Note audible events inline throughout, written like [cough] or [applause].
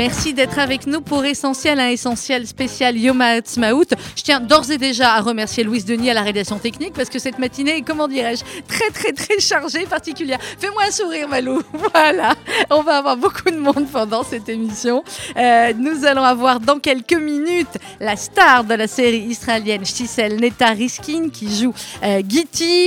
Merci d'être avec nous pour Essentiel, un essentiel spécial Yom Ha'atzmaut. Je tiens d'ores et déjà à remercier Louise Denis à la rédaction technique parce que cette matinée est, comment dirais-je, très très très chargée, particulière. Fais-moi un sourire, Malou. [laughs] Voilà, on va avoir beaucoup de monde pendant cette émission. Euh, nous allons avoir dans quelques minutes la star de la série israélienne Shtisel Neta Riskin qui joue euh,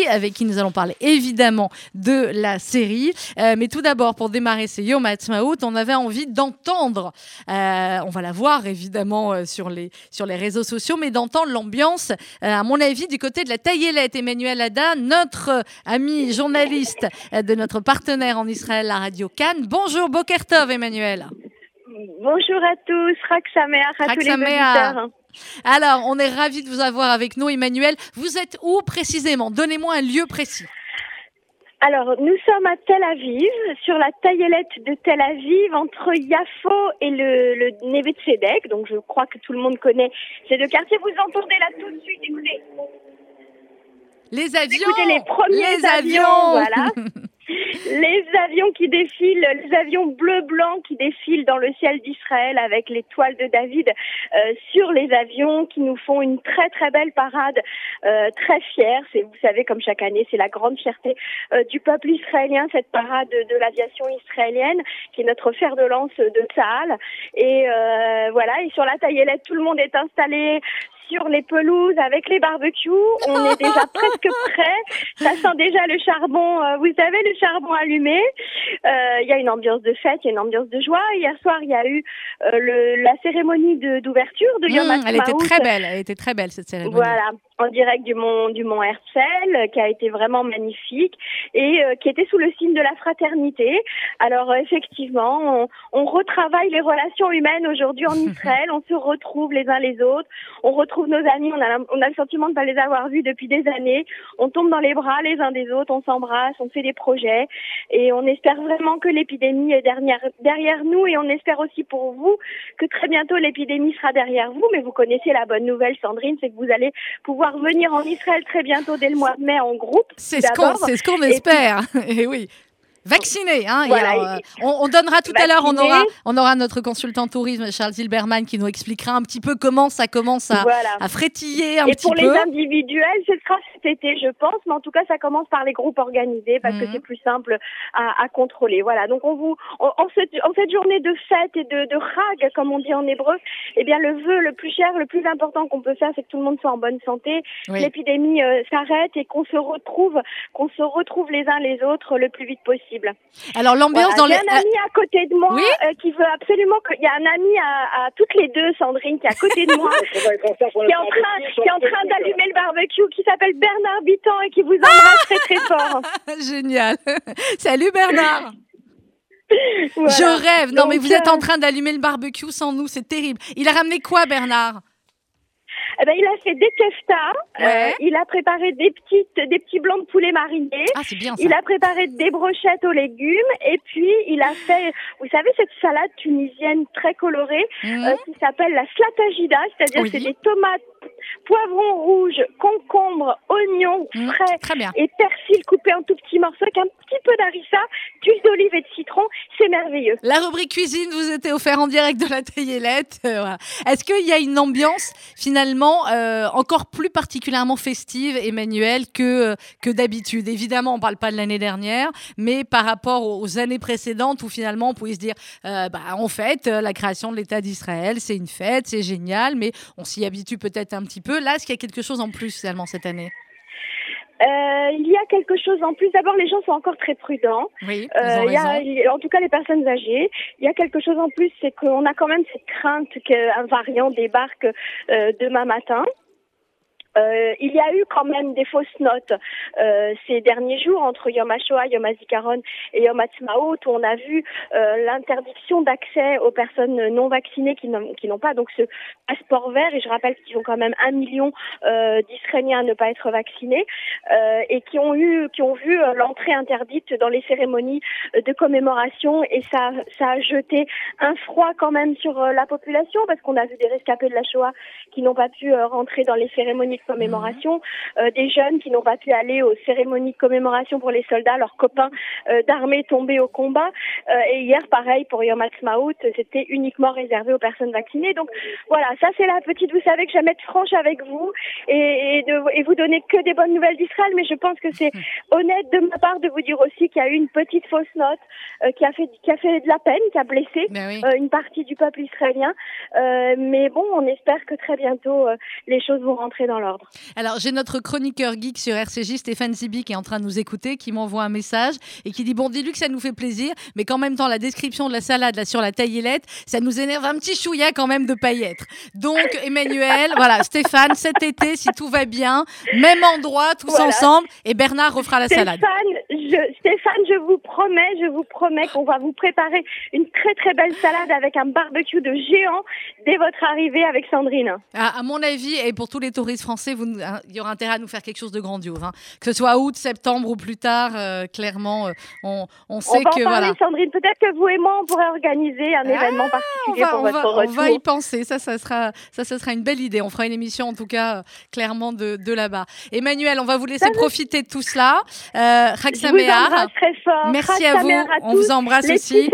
avec qui nous allons parler évidemment de la série. Euh, mais tout d'abord, pour démarrer ce Yom Ha'atzmaut, on avait envie d'entendre euh, on va la voir évidemment euh, sur, les, sur les réseaux sociaux, mais d'entendre l'ambiance, euh, à mon avis, du côté de la Taillelette. Emmanuel Ada, notre ami journaliste de notre partenaire en Israël, la radio Cannes. Bonjour Bokertov, Emmanuel. Bonjour à tous, Raksamer à tous les auditeurs. Alors, on est ravis de vous avoir avec nous, Emmanuel. Vous êtes où précisément? Donnez-moi un lieu précis. Alors, nous sommes à Tel Aviv, sur la taillelette de Tel Aviv, entre Yafo et le, le Neve Tzedek. Donc, je crois que tout le monde connaît ces deux quartiers. Vous entendez là tout de suite, écoutez. Les avions Écoutez les premiers Les avions, avions voilà. [laughs] les avions qui défilent, les avions bleu-blanc qui défilent dans le ciel d'Israël avec les toiles de David euh, sur les avions qui nous font une très très belle parade, euh, très fière. C'est, vous savez, comme chaque année, c'est la grande fierté euh, du peuple israélien, cette parade de, l'aviation israélienne qui est notre fer de lance de Tsahal. Et euh, voilà, et sur la taillelette, tout le monde est installé sur les pelouses avec les barbecues. On est déjà [laughs] presque prêt. Ça sent déjà le charbon. euh, vous savez, le charbon allumé. Euh, Il y a une ambiance de fête, il y a une ambiance de joie. Hier soir, il y a eu euh, le, la cérémonie de- d'ouverture de, Yom Mmh, elle était très belle, elle était très belle cette cérémonie. Voilà, en direct du mont du mont Herzl, euh, qui a été vraiment magnifique et euh, qui était sous le signe de la fraternité. Alors euh, effectivement, on, on retravaille les relations humaines aujourd'hui en [laughs] Israël. on se retrouve les uns les autres. On retrouve nos amis. On a l'im- on a le sentiment de ne pas les avoir vus depuis des années. On tombe dans les bras les uns des autres. On s'embrasse. On fait des projets et on espère vraiment que l'épidémie est derrière derrière nous et on espère aussi pour vous que très bientôt l'épidémie sera derrière vous. Mais vous connaissez la bonne nouvelle, Sandrine, c'est que vous allez pouvoir venir en Israël très bientôt dès le mois de mai en groupe. C'est ce qu'on ce espère. [laughs] Et oui. Vacciné, hein. et alors, euh, on, on donnera tout à l'heure, on aura, on aura notre consultant tourisme Charles Zilberman qui nous expliquera un petit peu comment ça commence à, Voilà. à frétiller un Et petit pour les peu. individuels, ce sera cet été, je pense, mais en tout cas, ça commence par les groupes organisés parce que Mhm. c'est plus simple à, à contrôler. Voilà. Donc, on vous, en, en cette, en cette journée de fête et de, de rag, comme on dit en hébreu, eh bien, le vœu le plus cher, le plus important qu'on peut faire, c'est que tout le monde soit en bonne santé, Oui. l'épidémie euh, s'arrête et qu'on se retrouve, qu'on se retrouve les uns les autres le plus vite possible. Alors l'ambiance Voilà, dans les. un ami à côté de moi Oui euh, qui veut absolument que. Il y a un ami à, à toutes les deux, Sandrine, qui est à côté de moi, [laughs] qui est en train, qui est en train d'allumer le barbecue, qui s'appelle Bernard Bitan et qui vous [laughs] embrasse très très fort. [laughs] Génial. Salut Bernard. Voilà. Je rêve. Non Donc, mais vous êtes en euh, train d'allumer le barbecue sans nous, c'est terrible. Il a ramené quoi Bernard? Eh ben, il a fait des keftas, Ouais. euh, il a préparé des petites, des petits blancs de poulet marinés. Ah c'est bien ça. Il a préparé des brochettes aux légumes et puis il a fait, vous savez, cette salade tunisienne très colorée Mhm. euh, qui s'appelle la slatagida, c'est-à-dire Oui. c'est des tomates, poivrons rouges, concombres, oignons Mhm. frais Très bien. et persil coupé en tout petits morceaux avec un petit peu d'harissa, d'huile d'olive et de citron. C'est merveilleux. La rubrique cuisine vous était offerte en direct de la Taillelette. Euh. Est-ce qu'il y a une ambiance finalement euh, encore plus particulièrement festive, Emmanuel, que, euh, que d'habitude Évidemment, on ne parle pas de l'année dernière, mais par rapport aux années précédentes où finalement on pouvait se dire, euh, bah, en fait, euh, la création de l'État d'Israël, c'est une fête, c'est génial, mais on s'y habitue peut-être un petit peu. Là, est-ce qu'il y a quelque chose en plus finalement cette année? Euh, il y a quelque chose en plus. D'abord, les gens sont encore très prudents. Oui, Euh, il y a- en tout cas, les personnes âgées. Il y a quelque chose en plus, c'est qu'on a quand même cette crainte qu'un variant débarque euh, demain matin. Euh, il y a eu quand même des fausses notes euh, ces derniers jours entre Yom HaShoah, Yom HaZikaron et Yom HaTzmaut où on a vu euh, l'interdiction d'accès aux personnes non vaccinées qui n'ont pas donc ce passeport vert. Et je rappelle qu'ils ont quand même un million euh, d'Israéliens à ne pas être vaccinés euh, et qui ont eu qui ont vu euh, l'entrée interdite dans les cérémonies de commémoration. Et ça ça a jeté un froid quand même sur la population parce qu'on a vu des rescapés de la Shoah qui n'ont pas pu rentrer dans les cérémonies commémoration, euh, des jeunes qui n'ont pas pu aller aux cérémonies de commémoration pour les soldats, leurs copains euh, d'armée tombés au combat. Euh, et hier, pareil, pour Yom Ha'atzmaut, c'était uniquement réservé aux personnes vaccinées. Donc voilà, ça c'est la petite, vous savez que j'aime être franche avec vous et, et, de, et vous donner que des bonnes nouvelles d'Israël, mais je pense que c'est [laughs] honnête de ma part de vous dire aussi qu'il y a eu une petite fausse note euh, qui a fait qui a fait de la peine, qui a blessé Ben oui. euh, une partie du peuple israélien. Euh, mais bon, on espère que très bientôt les choses vont rentrer dans l'ordre. Alors, j'ai notre chroniqueur geek sur RCJ, Stéphane Zibi, qui est en train de nous écouter, qui m'envoie un message et qui dit Bon, dis-lui que ça nous fait plaisir, mais qu'en même temps, la description de la salade là, sur la taillelette, ça nous énerve un petit chouïa quand même de pas y être. Donc, [laughs] Emmanuel, voilà, Stéphane, cet été, si tout va bien, même endroit, tous Voilà. ensemble, et Bernard refera la salade. Stéphane, je, Stéphane, je vous promets, je vous promets qu'on va vous préparer une très très belle salade avec un barbecue de géant dès votre arrivée avec Sandrine. À, à mon avis, et pour tous les touristes français, vous, hein, il y aura intérêt à nous faire quelque chose de grandiose. hein. Que ce soit août, septembre ou plus tard, euh, clairement, euh, on, on On sait va en que parler, voilà. Sandrine. Peut-être que vous et moi, on pourrait organiser un Ah, événement On particulier va, pour on, votre va, on retour. va y penser. Ça, ça sera, ça, ça sera une belle idée. On fera une émission, en tout cas, euh, clairement de, de là-bas. Emmanuel, on va vous laisser profiter de tout cela. Euh, fort. Merci à vous. À On vous embrasse Les aussi.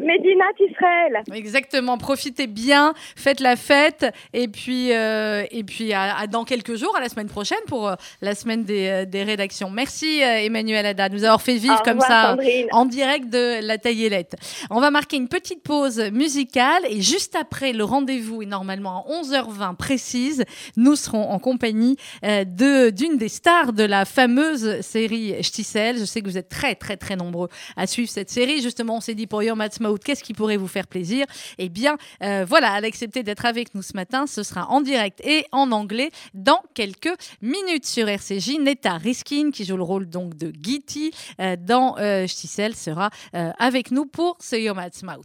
Medinat Israël. Exactement. Profitez bien. Faites la fête. Et puis, euh, et puis à, à dans quelques jours, à la semaine prochaine pour euh, la semaine des, euh, des rédactions. Merci, euh, Emmanuel Ada, de nous avoir fait vivre Au comme revoir, ça. Sandrine. en direct de la taillelette. On va marquer une petite pause musicale et juste après le rendez-vous est normalement à 11h20 précise, nous serons en compagnie de d'une des stars de la fameuse série Stissel. Je sais que vous êtes très très très nombreux à suivre cette série. Justement, on s'est dit pour Yom Ha'atzmaut, qu'est-ce qui pourrait vous faire plaisir? Eh bien, euh, voilà, elle a accepté d'être avec nous ce matin. Ce sera en direct et en anglais dans quelques minutes sur RCJ. Neta Riskin, qui joue le rôle donc de Giti euh, dans euh, Stissel, sera euh, avec nous pour ce Yom Ha'atzmaut.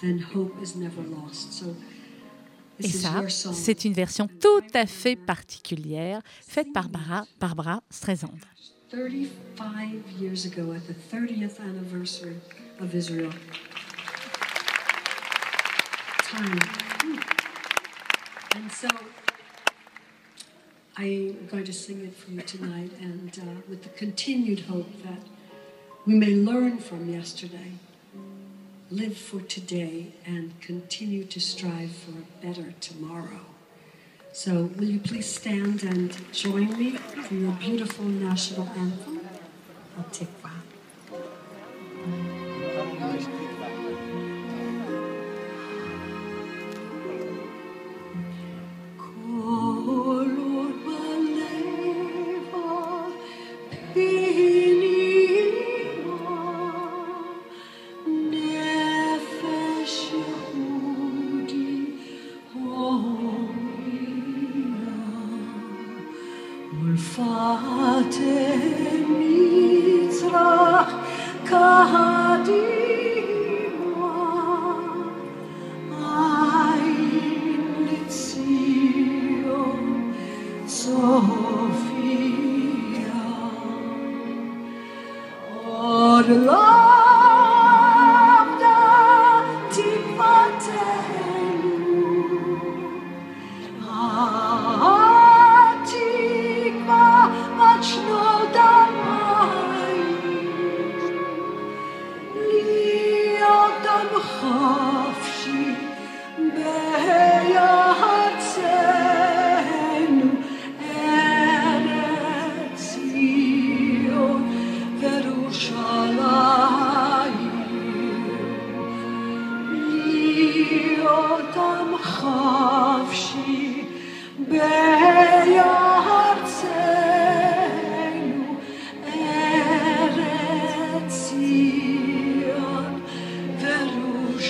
then hope is never lost. So Et ça, c'est une version tout à fait particulière, faite par Barbara, Barbara Streisand. 35 years ago, at the 30th anniversary of Israel. Time. And so I'm going to sing it for you tonight, and uh, with the continued hope that we may learn from yesterday, live for today, and continue to strive for a better tomorrow. So, will you please stand and join me for your beautiful national anthem, Hatikva.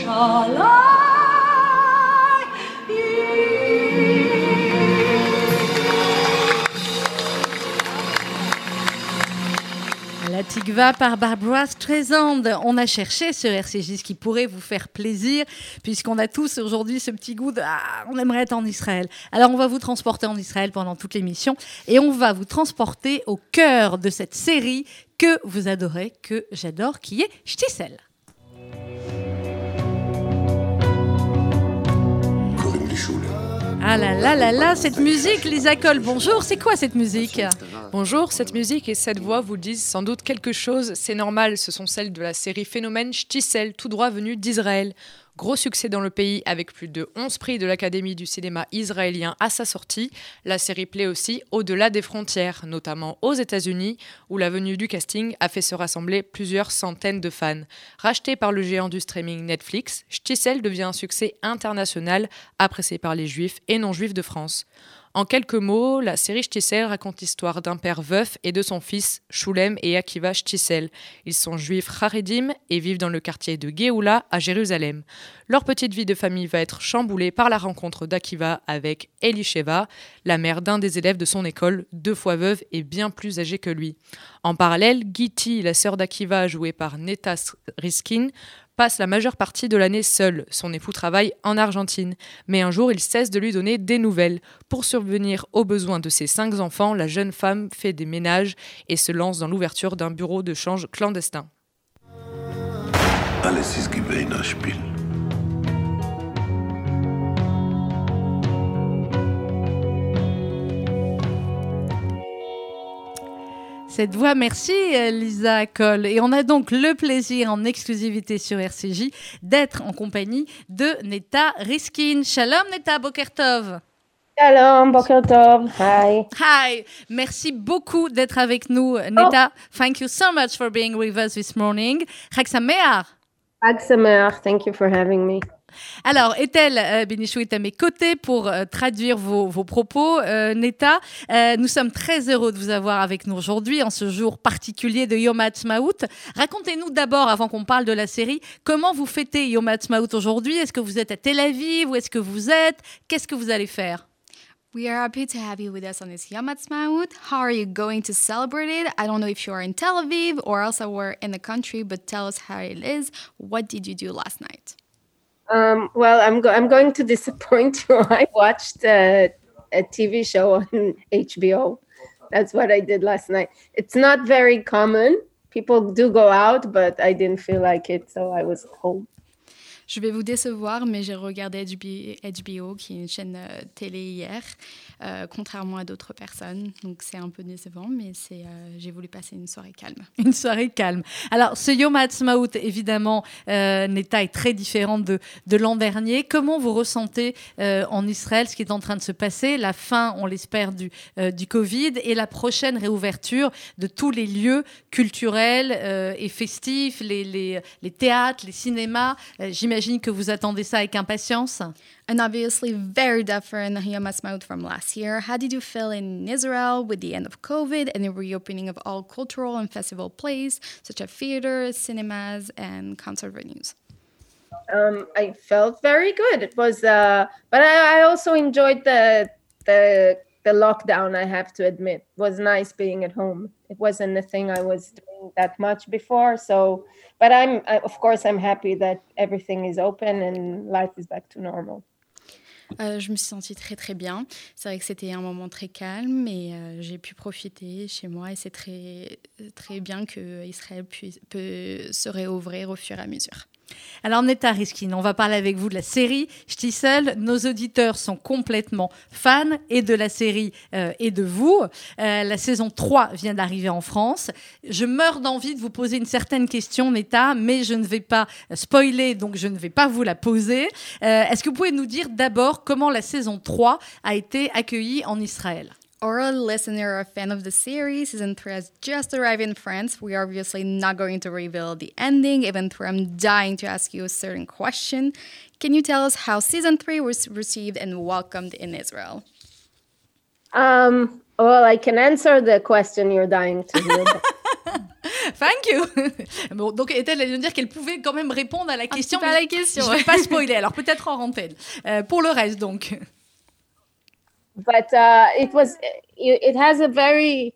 La Tikva par Barbara Streisand. On a cherché sur RCJ qui pourrait vous faire plaisir, puisqu'on a tous aujourd'hui ce petit goût de ah, on aimerait être en Israël. Alors on va vous transporter en Israël pendant toute l'émission et on va vous transporter au cœur de cette série que vous adorez, que j'adore, qui est Stissel. Ah là là là là, cette musique, Lisa Cole, bonjour, c'est quoi cette musique Bonjour, cette musique et cette voix vous disent sans doute quelque chose, c'est normal, ce sont celles de la série Phénomène Shtisel, tout droit venu d'Israël. Gros succès dans le pays avec plus de 11 prix de l'Académie du cinéma israélien à sa sortie, la série plaît aussi au-delà des frontières, notamment aux États-Unis, où la venue du casting a fait se rassembler plusieurs centaines de fans. Racheté par le géant du streaming Netflix, Shtisel devient un succès international apprécié par les juifs et non-juifs de France. En quelques mots, la série Shtisel raconte l'histoire d'un père veuf et de son fils, Shulem et Akiva Shtisel. Ils sont juifs Haredim et vivent dans le quartier de Géoula à Jérusalem. Leur petite vie de famille va être chamboulée par la rencontre d'Akiva avec Elisheva, la mère d'un des élèves de son école, deux fois veuve et bien plus âgée que lui. En parallèle, Giti, la sœur d'Akiva jouée par Netas Riskin, passe la majeure partie de l'année seul. Son époux travaille en Argentine. Mais un jour, il cesse de lui donner des nouvelles. Pour survenir aux besoins de ses cinq enfants, la jeune femme fait des ménages et se lance dans l'ouverture d'un bureau de change clandestin. Cette voix. Merci Lisa Cole. Et on a donc le plaisir en exclusivité sur RCJ d'être en compagnie de Neta Riskin. Shalom Neta Bokertov. Shalom, Bokertov. Hi. Hi. Merci beaucoup d'être avec nous, Neta. Oh. Thank you so much for being with us this morning. Chag Sameach. Thank you for having me. Alors, Ethel euh, Benichou est à mes côtés pour euh, traduire vos, propos. Euh, Neta, nous sommes très heureux de vous avoir avec nous aujourd'hui, en ce jour particulier de Yom Ha'atzmaut. Racontez-nous d'abord, avant qu'on parle de la série, comment vous fêtez Yom Ha'atzmaut aujourd'hui? Est-ce que vous êtes à Tel Aviv Où est-ce que vous êtes? Qu'est-ce que vous allez faire? We are happy to have you with us on this Yom Ha'atzmaut. How are you going to celebrate it? I don't know if you are in Tel Aviv or elsewhere in the country, but tell us how it is. What did you do last night? Um, well, I'm go- I'm going to disappoint [laughs] you. I watched a, a TV show on HBO. That's what I did last night. It's not very common. People do go out, but I didn't feel like it, so I was home. Je vais vous décevoir, mais j'ai regardé HBO, qui est une chaîne euh, télé hier, euh, contrairement à d'autres personnes. Donc c'est un peu décevant, mais c'est, euh, j'ai voulu passer une soirée calme. [laughs] Une soirée calme. Alors ce Yom Ha'atzmaut, évidemment, euh, Neta est très différente de, de l'an dernier. Comment vous ressentez en Israël ce qui est en train de se passer, la fin, on l'espère, du, du Covid et la prochaine réouverture de tous les lieux culturels et festifs, les, les, les théâtres, les cinémas? J'imagine que vous attendez ça avec impatience. And obviously, very different Yom Ha'atzmaut from last year. How did you feel in Israel with the end of COVID and the reopening of all cultural and festival plays, such as theaters, cinemas, and concert venues? Um, I felt very good. It was, uh, but I, I also enjoyed the the the lockdown. I have to admit, it was nice being at home. It wasn't a thing I was doing that much before, so but I'm of course I'm happy that everything is open and life is back to normal. Euh, je me suis sentie très très bien. C'est vrai que c'était un moment très calme et euh, j'ai pu profiter chez moi et c'est très très bien que Israël puisse, peut se réouvrir au fur et à mesure. Alors Neta Riskin, on va parler avec vous de la série Stisel. Nos auditeurs sont complètement fans et de la série euh, et de vous. Euh, la saison 3 vient d'arriver en France. Je meurs d'envie de vous poser une certaine question, Neta, mais je ne vais pas spoiler, donc je ne vais pas vous la poser. Euh, est-ce que vous pouvez nous dire d'abord comment la saison 3 a été accueillie en Israël? Or a listener or a fan of the series, season three has just arrived in France. We are obviously not going to reveal the ending, even though I'm dying to ask you a certain question. Can you tell us how season three was received and welcomed in Israel? Um, well, I can answer the question you're dying to hear. [laughs] Thank you. [laughs] Bon, donc Ethel allait dire qu'elle pouvait quand même répondre à la question. À la question. Je ne vais pas spoiler. Alors peut-être en antenne. Euh, pour le reste, donc. But uh, it was it has a very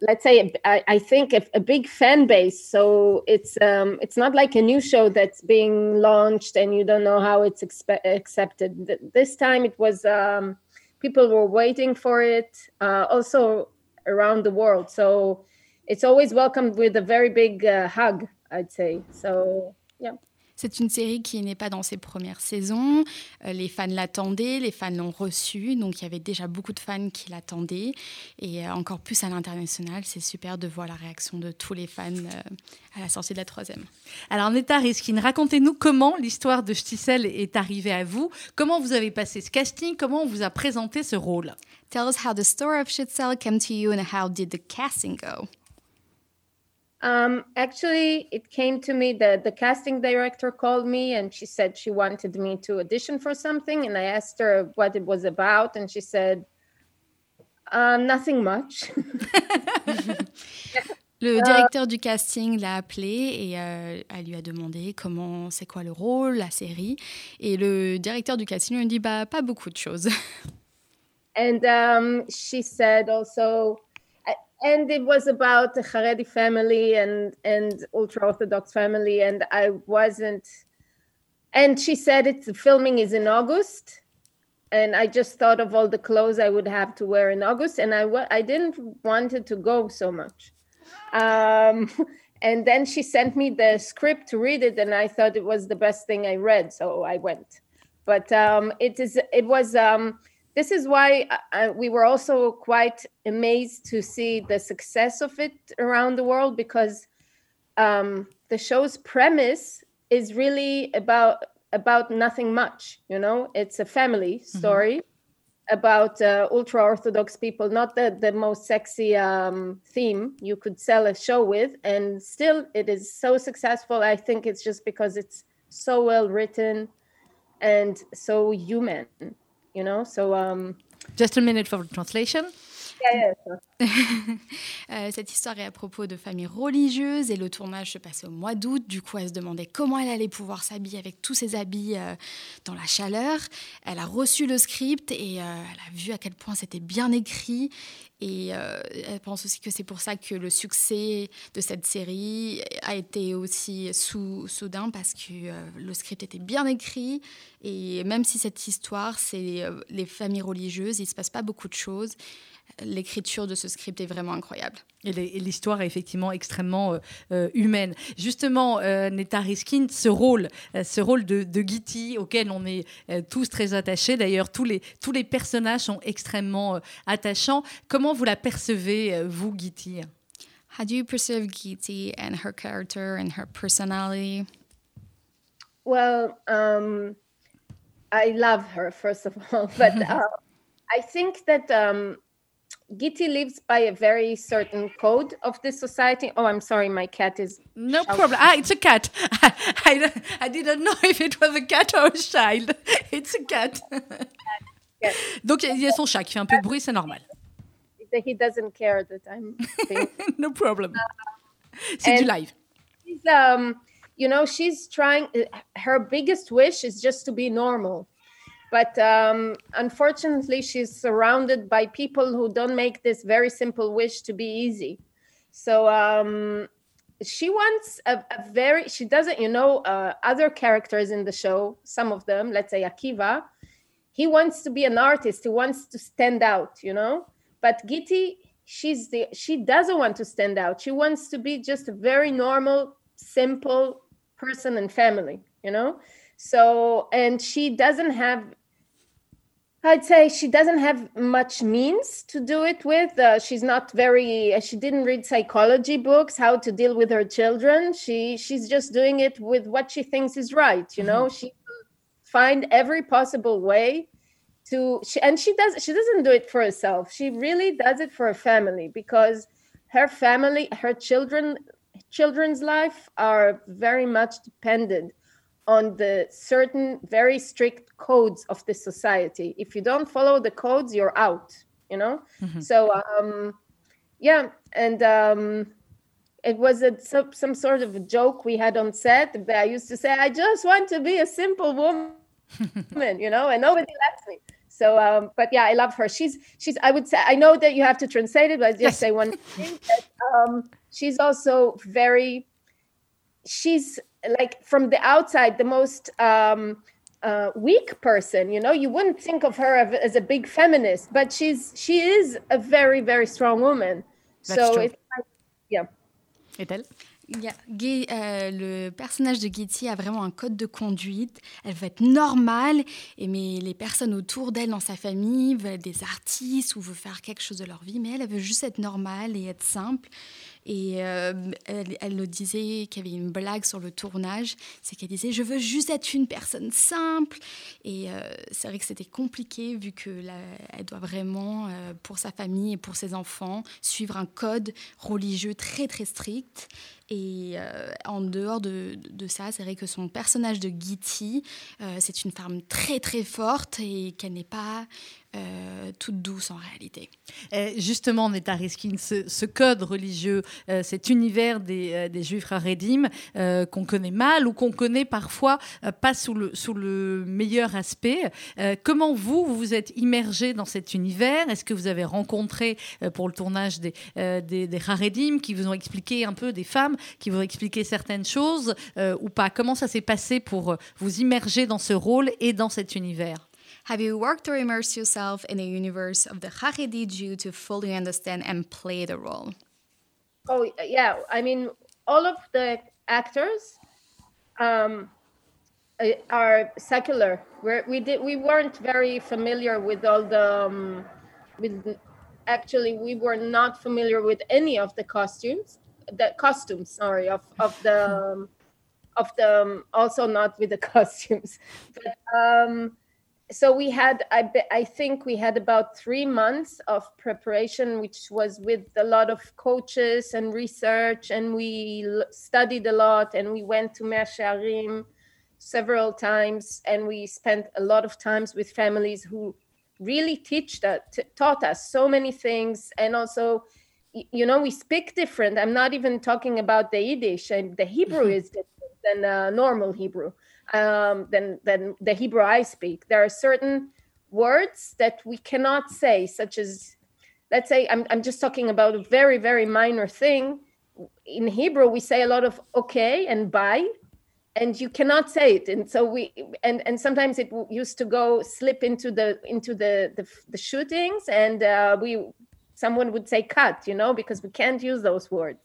let's say I, I think a, a, big fan base. So it's um, it's not like a new show that's being launched and you don't know how it's expe- accepted. This time it was um, people were waiting for it uh, also around the world. So it's always welcomed with a very big uh, hug i'd say. So yeah C'est une série qui n'est pas dans ses premières saisons. Euh, les fans l'attendaient, les fans l'ont reçue, donc il y avait déjà beaucoup de fans qui l'attendaient. Et euh, encore plus à l'international, c'est super de voir la réaction de tous les fans euh, à la sortie de la troisième. Alors Neta Riskin, racontez-nous comment l'histoire de Stissel est arrivée à vous, comment vous avez passé ce casting, comment on vous a présenté ce rôle? Tell us how the story of Stissel came to you and how did the casting go? Um, actually, it came to me that the casting director called me and she said she wanted me to audition for something. And I asked her what it was about. And she said, um, nothing much. [laughs] Le directeur du casting l'a appelé et euh, elle lui a demandé comment, c'est quoi le rôle, la série. Et le directeur du casting lui a dit bah pas beaucoup de choses. [laughs] And um, she said also, and it was about the Haredi family and and ultra orthodox family, and I wasn't. And she said it's the filming is in August, and I just thought of all the clothes I would have to wear in August, and I I didn't wanted to go so much. Um, [laughs] and then she sent me the script to read it, and I thought it was the best thing I read, so I went. But um, it is it was. Um, this is why uh, we were also quite amazed to see the success of it around the world because um, the show's premise is really about about nothing much you know it's a family mm-hmm. story mm-hmm. about uh, ultra orthodox people not the, the most sexy um, theme you could sell a show with and still it is so successful i think it's just because it's so well written and so human you know? So um just a minute for translation cette histoire est à propos de familles religieuses et le tournage se passait au mois d'août. Du coup, elle se demandait comment elle allait pouvoir s'habiller avec tous ses habits euh, dans la chaleur. Elle a reçu le script et euh, elle a vu à quel point c'était bien écrit. Et elle pense aussi que c'est pour ça que le succès de cette série a été aussi soudain parce que le script était bien écrit. Et même si cette histoire, c'est les familles religieuses, il ne se passe pas beaucoup de choses l'écriture de ce script est vraiment incroyable. Et l'histoire est effectivement extrêmement euh, euh, humaine. Justement, euh, Neta Riskin, ce rôle, ce rôle de, de Gitty, auquel on est tous très attachés, d'ailleurs tous les, tous les personnages sont extrêmement attachants. Comment vous la percevez, vous, Gitty? How do you perceive Gitty and her character and her personality? Well, um, I love her, first of all, [laughs] but [laughs] uh, I think that um, Gitti lives by a very certain code of this society. Oh, I'm sorry, my cat is. No shouting. problem. Ah, it's a cat. [laughs] I, I, didn't know if it was a cat or a child. [laughs] It's a cat. Yes. [laughs] Donc, il y a son chat qui fait un peu de bruit, c'est normal. He doesn't care that I'm. no problem. Uh, c'est du live. She's, um, you know, she's trying. Her biggest wish is just to be normal but um, unfortunately she's surrounded by people who don't make this very simple wish to be easy. So um, she wants a, a, very she doesn't you know uh, other characters in the show some of them let's say akiva he wants to be an artist he wants to stand out you know? But giti she's the she doesn't want to stand out. She wants to be just a very normal simple person and family you know? So and she doesn't have I'd say she doesn't have much means to do it with. Uh, she's not very. Uh, she didn't read psychology books, how to deal with her children. She she's just doing it with what she thinks is right. You know, mm-hmm. she find every possible way to. She, and she does. She doesn't do it for herself. She really does it for her family because her family, her children, children's life are very much dependent on the certain very strict codes of the society. If you don't follow the codes, you're out, you know? Mm-hmm. So, um, yeah. And um, it was a, some, some sort of a joke we had on set that I used to say, I just want to be a simple woman, [laughs] you know, and nobody lets me. So, um, but yeah, I love her. She's, she's, I would say, I know that you have to translate it, but I just yes. say one thing that um, she's also very, she's like from the outside the most um, uh, weak person you know? You wouldn't think of her as a big feminist but she's she is a very very strong woman That's so true. it's yeah Et elle? Euh, le personnage de Getty a vraiment un code de conduite. Elle veut être normale, et mais les personnes autour d'elle dans sa famille veulent être des artistes ou veulent faire quelque chose de leur vie, mais elle, elle veut juste être normale et être simple. Et euh, elle, le disait qu'il y avait une blague sur le tournage, c'est qu'elle disait je veux juste être une personne simple. Et euh, c'est vrai que c'était compliqué vu que elle doit vraiment pour sa famille et pour ses enfants suivre un code religieux très très strict. Et euh, en dehors de, de ça, c'est vrai que son personnage de Gitty, euh, c'est une femme très très forte et qu'elle n'est pas euh, toute douce en réalité. Et justement, Neta Riskin, ce, ce, code religieux, cet univers des, des Juifs Haredim qu'on connaît mal ou qu'on connaît parfois pas sous le, meilleur aspect. comment vous, vous vous êtes immergé dans cet univers? Est-ce que vous avez rencontré pour le tournage des, des, des Haredim qui vous ont expliqué un peu des femmes qui vont expliquer certaines choses euh, ou pas? Comment ça s'est passé pour euh, vous immerger dans ce rôle et dans cet univers? Have you worked or immersed yourself in the universe of the Haredi Jew to fully understand and play the role? Oh, yeah. I mean, all of the actors um, uh, are secular. We're, we did we weren't very familiar with all the um, with actually we were not familiar with any of the costumes the costumes sorry of of the um, of the um, also not with the [laughs] costumes but um so we had I, I think we had about three months of preparation which was with a lot of coaches and research and we studied a lot and we went to Mea Shearim several times and we spent a lot of times with families who really teach that taught us so many things and also you know we speak different i'm not even talking about the yiddish and the hebrew mm-hmm. is different than uh, normal hebrew um, than than the hebrew i speak. There are certain words that we cannot say such as let's say i'm, I'm just talking about a very very minor thing. In hebrew we say a lot of okay and bye and you cannot say it. And so we and and sometimes it used to go slip into the into the the, the shootings and uh, we someone would say cut, you know, because we can't use those words.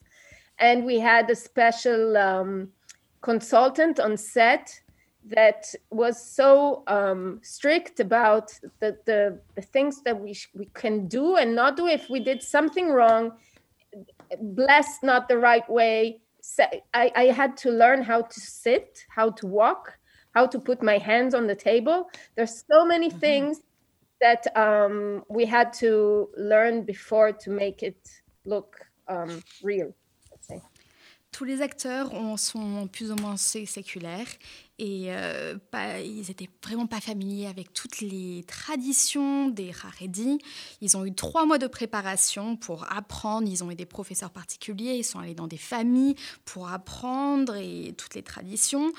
And we had a special um, consultant on set that was so um, strict about the, the, the things that we, sh- we can do and not do if we did something wrong, blessed not the right way. I, I had to learn how to sit, how to walk, how to put my hands on the table. There's so many mm-hmm. things that um, we had to learn before to make it look um, real. Tous les acteurs ont, sont plus ou moins séculaires et euh, ils étaient vraiment pas familiers avec toutes les traditions des Haredi. Ils ont eu trois mois de préparation pour apprendre. Ils ont eu des professeurs particuliers. Ils sont allés dans des familles pour apprendre et toutes les traditions.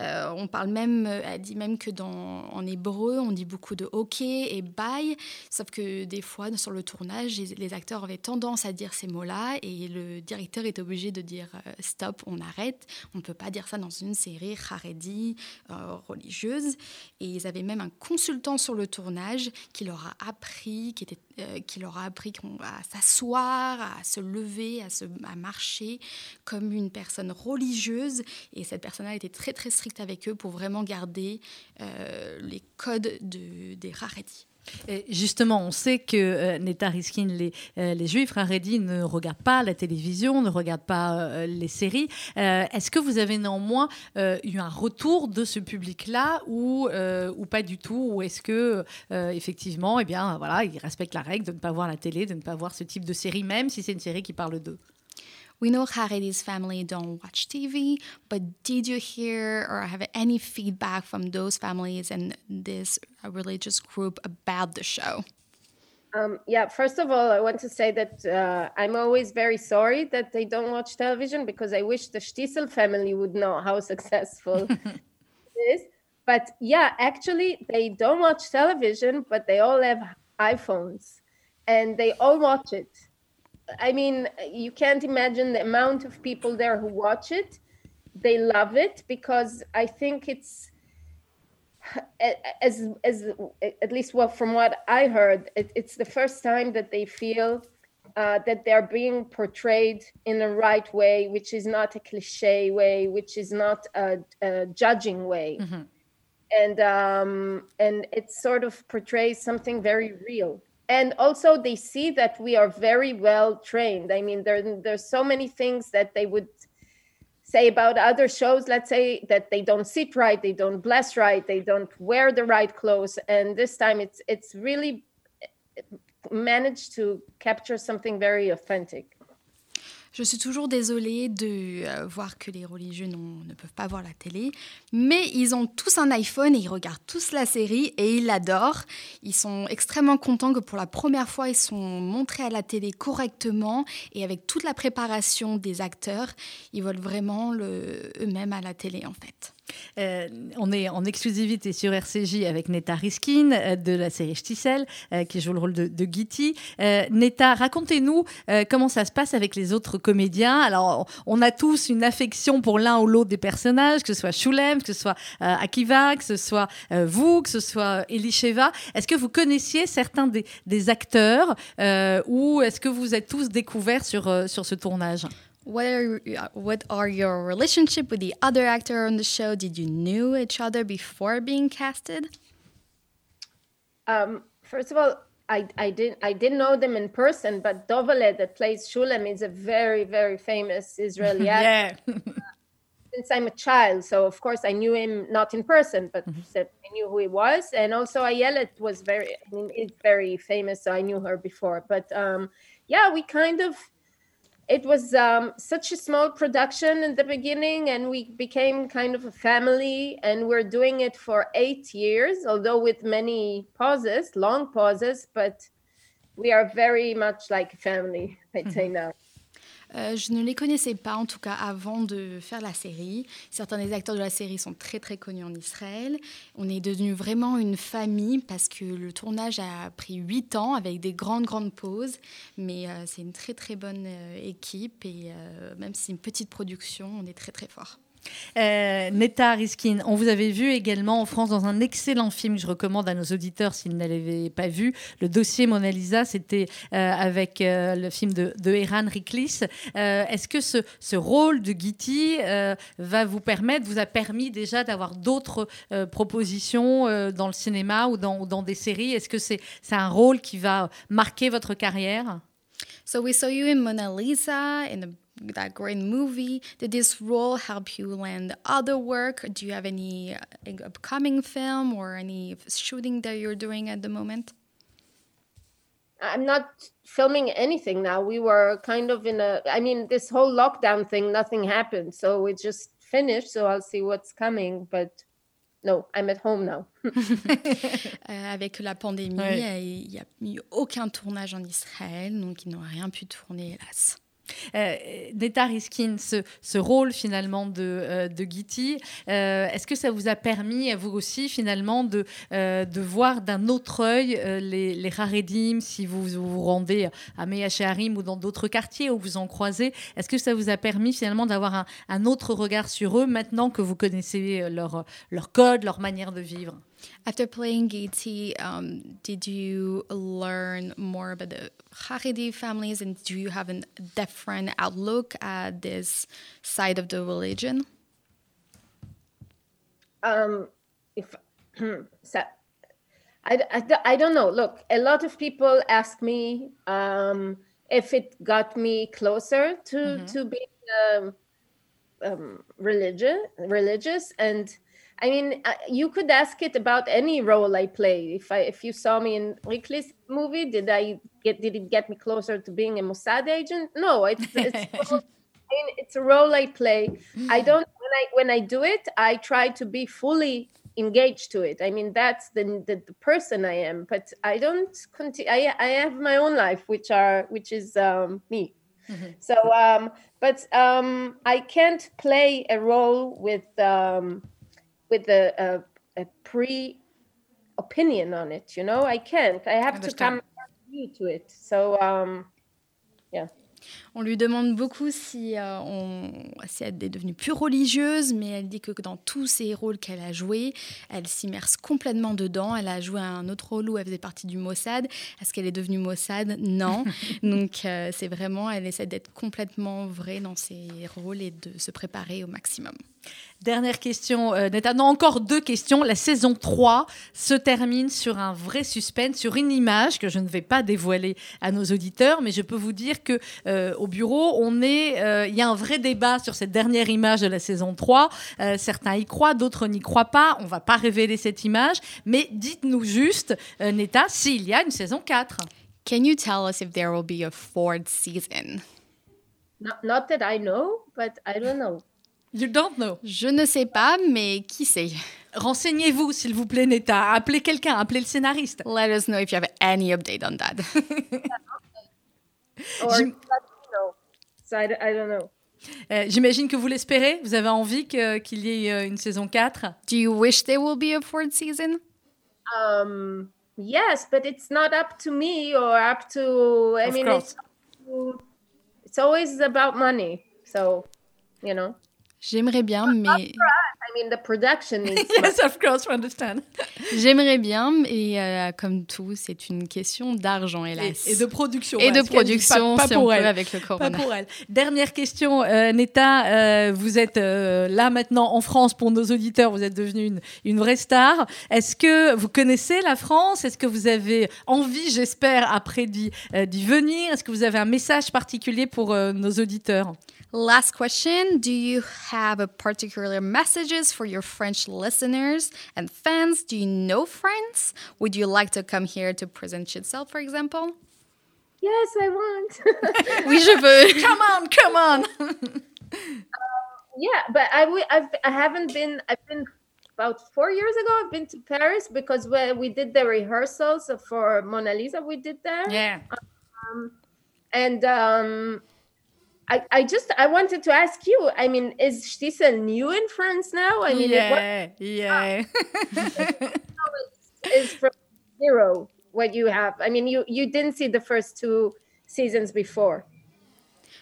Euh, on parle même, elle dit même que dans en hébreu, on dit beaucoup de ok et bye. Sauf que des fois, sur le tournage, les, acteurs avaient tendance à dire ces mots-là et le directeur est obligé de dire euh, stop, on arrête. On ne peut pas dire ça dans une série Haredi euh, religieuses. Et ils avaient même un consultant sur le tournage qui leur a appris, qui, était, euh, qui leur a appris à s'asseoir, à se lever, à, se, à marcher comme une personne religieuse. Et cette personne-là était très très stricte avec eux pour vraiment garder euh, les codes de, des Haredi justement, on sait que euh, Neta Riskin, les, euh, les Juifs Haredi ne regardent pas la télévision, ne regardent pas euh, les séries. Est-ce que vous avez néanmoins eu un retour de ce public-là ou, ou pas du tout? Ou est-ce que, effectivement, eh bien, voilà, ils respectent la règle de ne pas voir la télé, de ne pas voir ce type de série, même si c'est une série qui parle d'eux? We know Haredi's family don't watch TV, but did you hear or have any feedback from those families and this religious group about the show? Um, yeah, first of all, I want to say that uh, I'm always very sorry that they don't watch television because I wish the Stiesel family would know how [laughs] successful it is. But yeah, actually, they don't watch television, but they all have iPhones and they all watch it. I mean, you can't imagine the amount of people there who watch it. They love it because I think it's as as at least well from what I heard, it, it's the first time that they feel uh, that they're being portrayed in the right way, which is not a cliche way, which is not a, a judging way. Mm-hmm. And um, and it sort of portrays something very real. And also, they see that we are very well trained. I mean, there there's so many things that they would say about other shows. Let's say that they don't sit right, they don't bless right, they don't wear the right clothes. And this time, it's it's really managed to capture something very authentic. Je suis toujours désolée de euh, voir que les religieux ne peuvent pas voir la télé, mais ils ont tous un iPhone et ils regardent tous la série et ils l'adorent. Ils sont extrêmement contents que pour la première fois, ils sont montrés à la télé correctement et avec toute la préparation des acteurs. Ils veulent vraiment eux-mêmes à la télé en fait. Euh, on est en exclusivité sur RCJ avec Neta Riskin euh, de la série Stissel, euh, qui joue le rôle de, de Neta, racontez-nous comment ça se passe avec les autres comédiens. Alors, on a tous une affection pour l'un ou l'autre des personnages, que ce soit Shulem, que ce soit Akiva, que ce soit vous, que ce soit Elisheva. Est-ce que vous connaissiez certains des, acteurs ou est-ce que vous êtes tous découverts sur, sur ce tournage? What are what are your relationship with the other actor on the show? Did you knew each other before being casted? Um, first of all, I, I didn't I didn't know them in person, but Dovale that plays Shulem is a very very famous Israeli [laughs] actor. yeah. since I'm a child, so of course I knew him not in person, but mm-hmm. I knew who he was, and also Ayelet was very I mean it's very famous, so I knew her before. But um, yeah, we kind of it was um, such a small production in the beginning and we became kind of a family and we're doing it for eight years although with many pauses long pauses but we are very much like a family i'd say now Euh, je ne les connaissais pas, en tout cas, avant de faire la série. Certains des acteurs de la série sont très, très connus en Israël. On est devenu vraiment une famille parce que le tournage a pris huit ans avec des grandes, grandes pauses. Mais euh, c'est une très, très bonne euh, équipe et même si c'est une petite production, on est très, très fort. Euh, Neta Riskin, on vous avait vu également en France dans un excellent film que je recommande à nos auditeurs s'ils ne l'avaient pas vu. Le dossier Mona Lisa, c'était euh, avec euh, le film de, de Eran Riklis. Est-ce que ce, rôle de Gitti va vous permettre, vous a permis déjà d'avoir d'autres propositions dans le cinéma ou dans, des séries? Est-ce que c'est un rôle qui va marquer votre carrière? So we saw you in Mona Lisa that great movie. Did this role help you land other work? Do you have any uh, upcoming film or any shooting that you're doing at the moment? I'm not filming anything now. We were kind of in a, I mean, this whole lockdown thing, nothing happened. So it just finished. So I'll see what's coming. But no, I'm at home now. [laughs] Euh, avec la pandémie, ouais. il n'y a eu aucun tournage en Israël, donc ils n'ont rien pu tourner, hélas. Euh, Neta Riskin, ce, rôle finalement de, euh, de euh, est-ce que ça vous a permis à vous aussi finalement de, euh, de voir d'un autre œil les, les Haredim, si vous vous rendez à Meacharim ou dans d'autres quartiers où vous en croisez Est-ce que ça vous a permis finalement d'avoir un, un, autre regard sur eux maintenant que vous connaissez leur, leur code, leur manière de vivre? After playing Giti, um, did you learn more about the Haredi families and do you have a different outlook at this side of the religion? Um, if [clears throat] so, I, I, I don't know. Look, a lot of people ask me um, if it got me closer to mm-hmm. to being um, um, religious, religious, and I mean, uh, you could ask it about any role I play. If I, if you saw me in Riklis movie, did I get did it get me closer to being a Mossad agent? No, it's [laughs] it's, I mean, it's a role I play. I don't when I when I do it, I try to be fully engaged to it. I mean, that's the the, the person I am. But I don't continue. I I have my own life, which are which is um, me. Mm-hmm. So, um, but um, I can't play a role with um, with a, a, a pre opinion on it you know? I can't i have to come to it so um yeah On lui demande beaucoup si, euh, on, si elle est devenue plus religieuse, mais elle dit que dans tous ces rôles qu'elle a joués, elle s'immerse complètement dedans. Elle a joué un autre rôle où elle faisait partie du Mossad. Est-ce qu'elle est devenue Mossad? Non. [laughs] Donc euh, c'est vraiment, elle essaie d'être complètement vraie dans ses rôles et de se préparer au maximum. Dernière question, euh, Neta. Non, encore deux questions. La saison 3 se termine sur un vrai suspense, sur une image que je ne vais pas dévoiler à nos auditeurs, mais je peux vous dire que euh, au bureau, on est, euh, il y a un vrai débat sur cette dernière image de la saison 3. Euh, certains y croient, d'autres n'y croient pas. On va pas révéler cette image, mais dites-nous juste, euh, Neta, s'il y a une saison 4. Can you tell us if there will be a fourth season? Not, not that I know, but I don't know. You don't know. Je ne sais pas, mais qui sait? Renseignez-vous, s'il vous plaît, Neta. Appelez quelqu'un, appelez le scénariste. Let us know if you have any update on that. [laughs] Or Jim- let me know. So I, d- I don't know. Euh, J'imagine que vous l'espérez. Vous avez envie que- qu'il y ait euh, une saison 4. Do you wish there will be a fourth season? Um, yes, but it's not up to me or up to. I Of mean, it's, up to- it's always about money. So, you know, J'aimerais bien, mais I mean, the production money. [laughs] yes, of course, we understand. j'aimerais bien, mais euh, comme tout, c'est une question d'argent, hélas. et de production. Et de production, pas, pas si pour on peut, elle. avec le Pas corona. pour elle. Dernière question, euh, Neta, euh, vous êtes là maintenant en France pour nos auditeurs, vous êtes devenue une, une vraie star. Est-ce que vous connaissez la France? Est-ce que vous avez envie, j'espère, après d'y venir? Est-ce que vous avez un message particulier pour nos auditeurs? Last question Do you have a particular messages for your French listeners and fans? Do you know France? Would you like to come here to present yourself, for example? yes, I want. [laughs] Oui, je veux. [laughs] Come on, come on yeah, but I w- I've, I haven't been. I've been about four years ago. I've been to Paris because when we did the rehearsals for Mona Lisa, we did there. Yeah. And um, I, I just I wanted to ask you. I mean, is Stiesel new in France now? I mean, yeah, yeah. [laughs] was, is from zero what you have. I mean, you you didn't see the first two seasons before.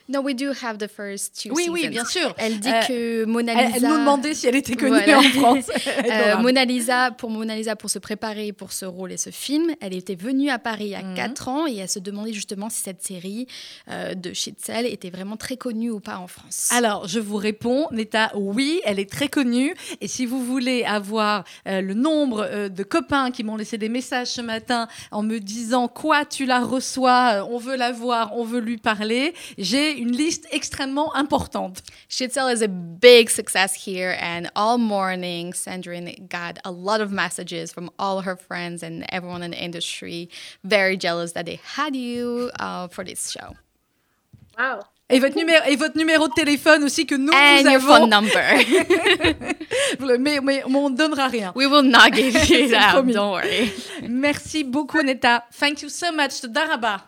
No, we do have the first two Oui, oui, bien sûr. Elle dit Euh, que Mona Lisa. elle nous demandait si elle était connue Voilà. en France. [laughs] Euh. Mona Lisa, pour Mona Lisa, pour se préparer pour ce rôle et ce film, elle était venue à Paris il y a Mhm. 4 ans et elle se demandait justement si cette série euh, de Schitzel était vraiment très connue ou pas en France. Alors, je vous réponds, Neta, oui, elle est très connue. Et si vous voulez avoir euh, le nombre euh, de copains qui m'ont laissé des messages ce matin en me disant quoi tu la reçois, on veut la voir, on veut lui parler, j'ai une liste extrêmement importante. Schitzel is a big success here, and all morning, Sandrine got a lot of messages from all her friends and everyone in the industry, very jealous that they had you uh, for this show. Wow. Et votre, numéro, et votre numéro de téléphone aussi que nous, And nous your phone number. [laughs] mais, mais, mais on ne donnera rien. we will not give [laughs] you that, promis. don't worry. Merci beaucoup, Neta. Thank you so much. Daraba.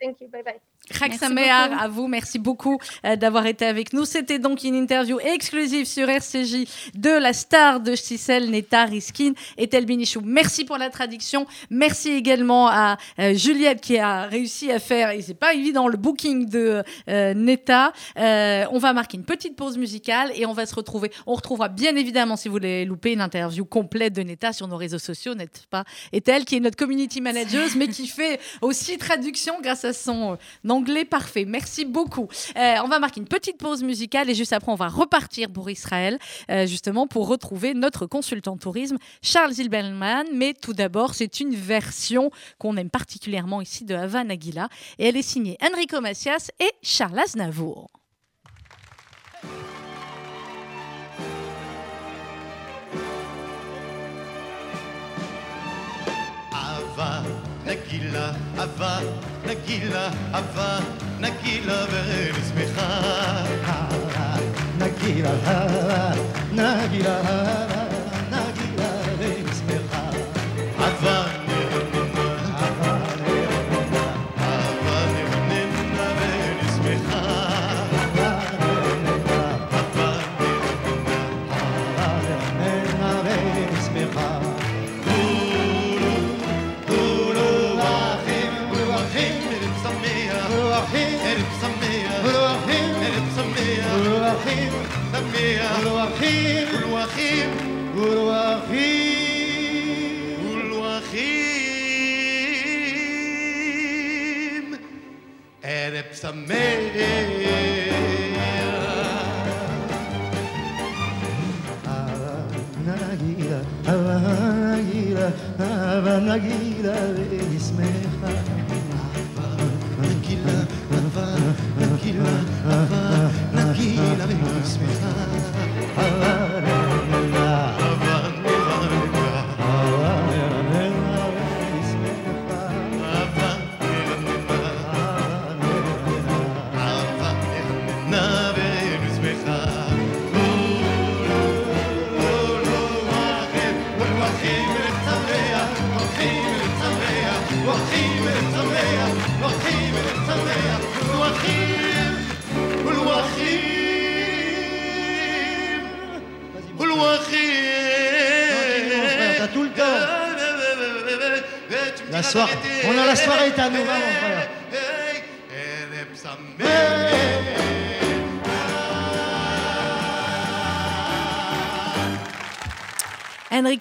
Thank you. Bye bye. Chag à vous, merci beaucoup euh, d'avoir été avec nous. C'était donc une interview exclusive sur RCJ de la star de Cicel, Neta Riskin et Tel Binichou. Merci pour la traduction. Merci également à euh, Juliette qui a réussi à faire, et c'est pas évident, le booking de euh, Neta. Euh, on va marquer une petite pause musicale et on va se retrouver. On retrouvera bien évidemment, si vous voulez louper, une interview complète de Neta sur nos réseaux sociaux, n'est-ce pas? Et elle qui est notre community manager, mais qui fait aussi traduction grâce à son euh, anglais parfait. Merci beaucoup. Euh, on va marquer une petite pause musicale et juste après, on va repartir pour Israël, euh, justement pour retrouver notre consultant tourisme, Charles Zilberman. Mais tout d'abord, c'est une version qu'on aime particulièrement ici de Havana Nagila et elle est signée Enrico Macias et Charles Aznavour. Ava, Nagila, נגילה הווה, נגילה וארץ שמחה. נגילה הווה, נגילה הווה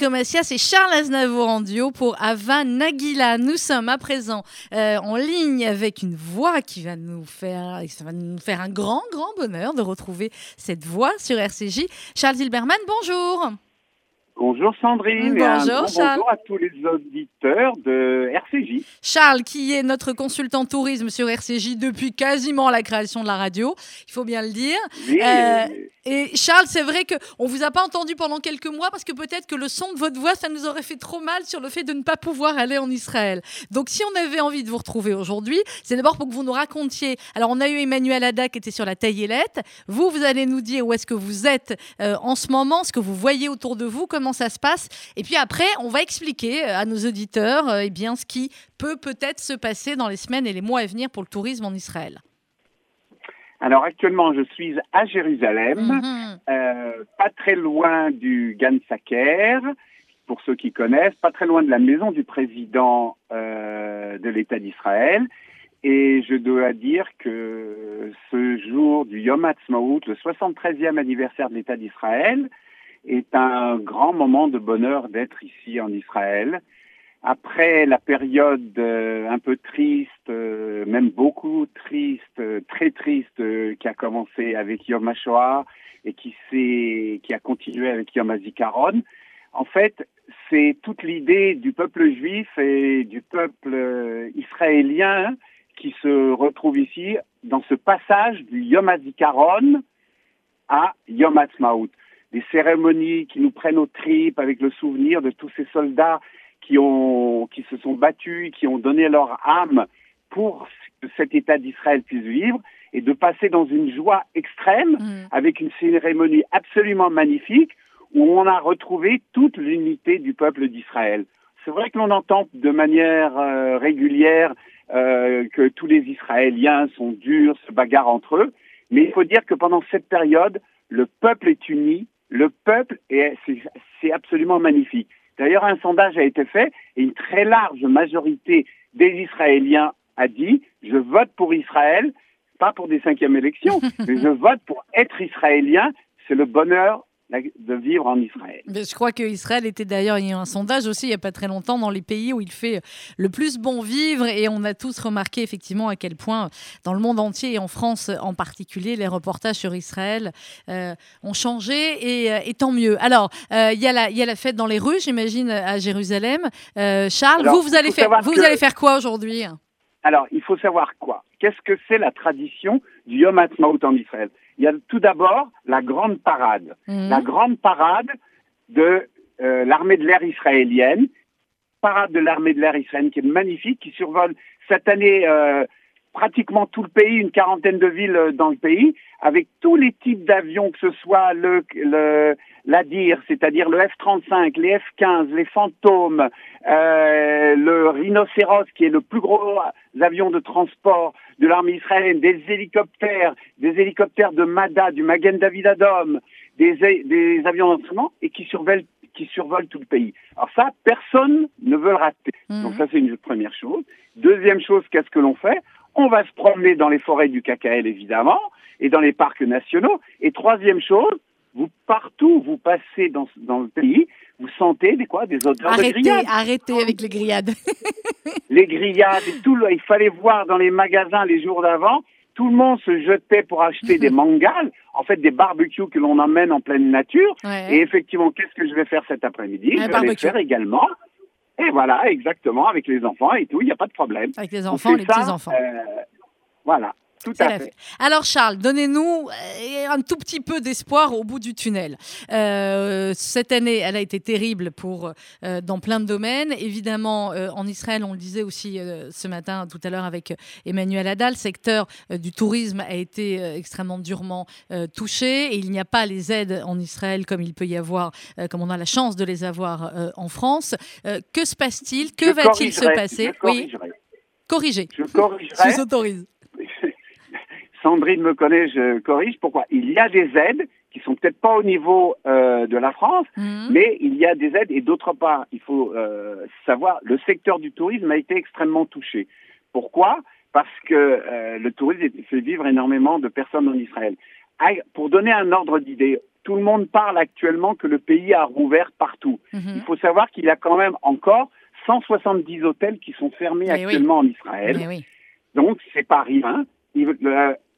Enrico Macias et Charles Aznavour en duo pour Ava Nagila. Nous sommes à présent euh, en ligne avec une voix qui va nous faire, va nous faire un grand, grand bonheur de retrouver cette voix sur RCJ. Charles Hilberman, bonjour. Bonjour Sandrine et un Bonjour, Charles. bonjour à tous les auditeurs de RCJ. Charles, qui est notre consultant tourisme sur RCJ depuis quasiment la création de la radio, il faut bien le dire. Oui, Euh, et- Et Charles, c'est vrai que on vous a pas entendu pendant quelques mois parce que peut-être que le son de votre voix, ça nous aurait fait trop mal sur le fait de ne pas pouvoir aller en Israël. Donc, si on avait envie de vous retrouver aujourd'hui, c'est d'abord pour que vous nous racontiez. Alors, on a eu Emmanuel Ada qui était sur la taillelette. Vous, vous allez nous dire où est-ce que vous êtes euh, en ce moment, ce que vous voyez autour de vous, comment ça se passe. Et puis après, on va expliquer euh, à nos auditeurs, euh, eh bien, ce qui peut peut-être se passer dans les semaines et les mois à venir pour le tourisme en Israël. Alors actuellement, je suis à Jérusalem, Mhm. euh, pas très loin du Gan Saker, pour ceux qui connaissent, pas très loin de la maison du président euh, de l'État d'Israël. Et je dois dire que ce jour du Yom Ha'atzmaut, le 73e anniversaire de l'État d'Israël, est un grand moment de bonheur d'être ici en Israël. Après la période euh, un peu triste, euh, même beaucoup triste, euh, très triste, qui a commencé avec Yom HaShoah et qui, qui a continué avec Yom HaZikaron, en fait, c'est toute l'idée du peuple juif et du peuple israélien qui se retrouve ici dans ce passage du Yom HaZikaron à Yom Ha'atzmaut. Des cérémonies qui nous prennent aux tripes avec le souvenir de tous ces soldats qui, ont, qui se sont battus, qui ont donné leur âme pour que cet État d'Israël puisse vivre et de passer dans une joie extrême Mhm. avec une cérémonie absolument magnifique où on a retrouvé toute l'unité du peuple d'Israël. C'est vrai que l'on entend de manière euh, régulière euh, que tous les Israéliens sont durs, se bagarrent entre eux, mais il faut dire que pendant cette période, le peuple est uni, le peuple est, c'est, c'est absolument magnifique. D'ailleurs, un sondage a été fait et une très large majorité des Israéliens a dit je vote pour Israël, pas pour des cinquièmes élections, [laughs] mais je vote pour être israélien. C'est le bonheur de vivre en Israël. Mais je crois qu'Israël était d'ailleurs, il y a eu un sondage aussi il n'y a pas très longtemps dans les pays où il fait le plus bon vivre et on a tous remarqué effectivement à quel point dans le monde entier et en France en particulier les reportages sur Israël euh, ont changé et, euh, et tant mieux. Alors euh, il y, a la- il y a la fête dans les rues j'imagine à Jérusalem. Euh, Charles, Alors, vous, vous, allez faire, savoir vous, que- vous allez faire quoi aujourd'hui? Alors, il faut savoir quoi? Qu'est-ce que c'est la tradition du Yom Ha'atzmaut en Israël? Il y a tout d'abord la grande parade. Mhm. La grande parade de euh, l'armée de l'air israélienne, parade de l'armée de l'air israélienne qui est magnifique, qui survole cette année euh, pratiquement tout le pays, une quarantaine de villes euh, dans le pays, avec tous les types d'avions, que ce soit le, le l'Adir, c'est-à-dire le F-35, les F-15, les Fantômes, euh, le Rhinocéros, qui est le plus gros avion de transport de l'armée israélienne, des hélicoptères, des hélicoptères de Mada, du Magen David Adom, des, des avions d'instrument, et qui survolent, qui survolent tout le pays. Alors ça, personne ne veut le rater. Mhm. Donc ça, c'est une première chose. Deuxième chose, qu'est-ce que l'on fait? On va se promener dans les forêts du KKL, évidemment, et dans les parcs nationaux. Et troisième chose, vous partout vous passez dans, dans le pays, vous sentez des quoi Des odeurs de Arrêtez, grillades. arrêtez avec les grillades. [laughs] Les grillades, et tout. Il fallait voir dans les magasins les jours d'avant. Tout le monde se jetait pour acheter [laughs] des mangals, en fait des barbecues que l'on emmène en pleine nature. Ouais. Et effectivement, qu'est-ce que je vais faire cet après-midi? Je vais barbecue. le faire également. Et voilà, exactement, avec les enfants et tout, il n'y a pas de problème. Avec les enfants, les petits-enfants. euh, voilà, tout à fait. Alors Charles, donnez-nous euh, un tout petit peu d'espoir au bout du tunnel. Euh, cette année, elle a été terrible pour euh, dans plein de domaines. Évidemment, euh, en Israël, on le disait aussi ce matin, tout à l'heure avec Emmanuel Haddad, le secteur du tourisme a été extrêmement durement touché et il n'y a pas les aides en Israël comme il peut y avoir, comme on a la chance de les avoir en France. Que se passe-t-il? Que va-t-il se passer? Je corrigerai. corrigez. Je [laughs] vous autorise. Sandrine me connaît, je corrige. Pourquoi Il y a des aides qui sont peut-être pas au niveau euh, de la France, Mhm. mais il y a des aides. Et d'autre part, il faut euh, savoir, le secteur du tourisme a été extrêmement touché. Pourquoi? Parce que euh, le tourisme fait vivre énormément de personnes en Israël. Ah, Pour donner un ordre d'idée, tout le monde parle actuellement que le pays a rouvert partout. Mhm. Il faut savoir qu'il y a quand même encore 170 hôtels qui sont fermés Eh oui. actuellement en Israël. Mais oui. Donc, c'est pas rien.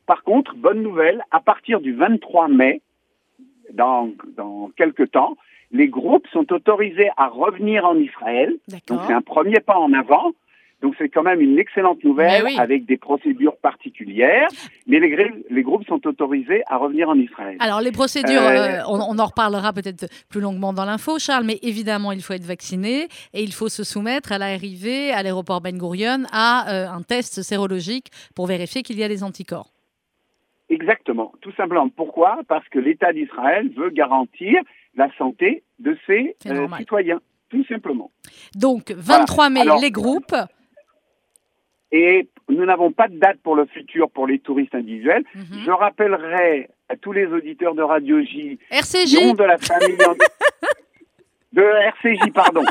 Par contre, bonne nouvelle, à partir du 23 mai, dans, dans quelques temps, les groupes sont autorisés à revenir en Israël. Donc, c'est un premier pas en avant. Donc, c'est quand même une excellente nouvelle oui. avec des procédures particulières. Mais les, groupes sont autorisés à revenir en Israël. Alors les procédures, Euh, euh, on, on en reparlera peut-être plus longuement dans l'info, Charles, mais évidemment il faut être vacciné et il faut se soumettre à l'arrivée à l'aéroport Ben Gurion à euh, un test sérologique pour vérifier qu'il y a des anticorps. Exactement, tout simplement. Pourquoi? Parce que l'État d'Israël veut garantir la santé de ses euh, citoyens, tout simplement. Donc 23 mai, Alors- les groupes. Et nous n'avons pas de date pour le futur pour les touristes individuels. Mhm. Je rappellerai à tous les auditeurs de Radio J RCJ, de la famille [laughs] de RCJ, pardon.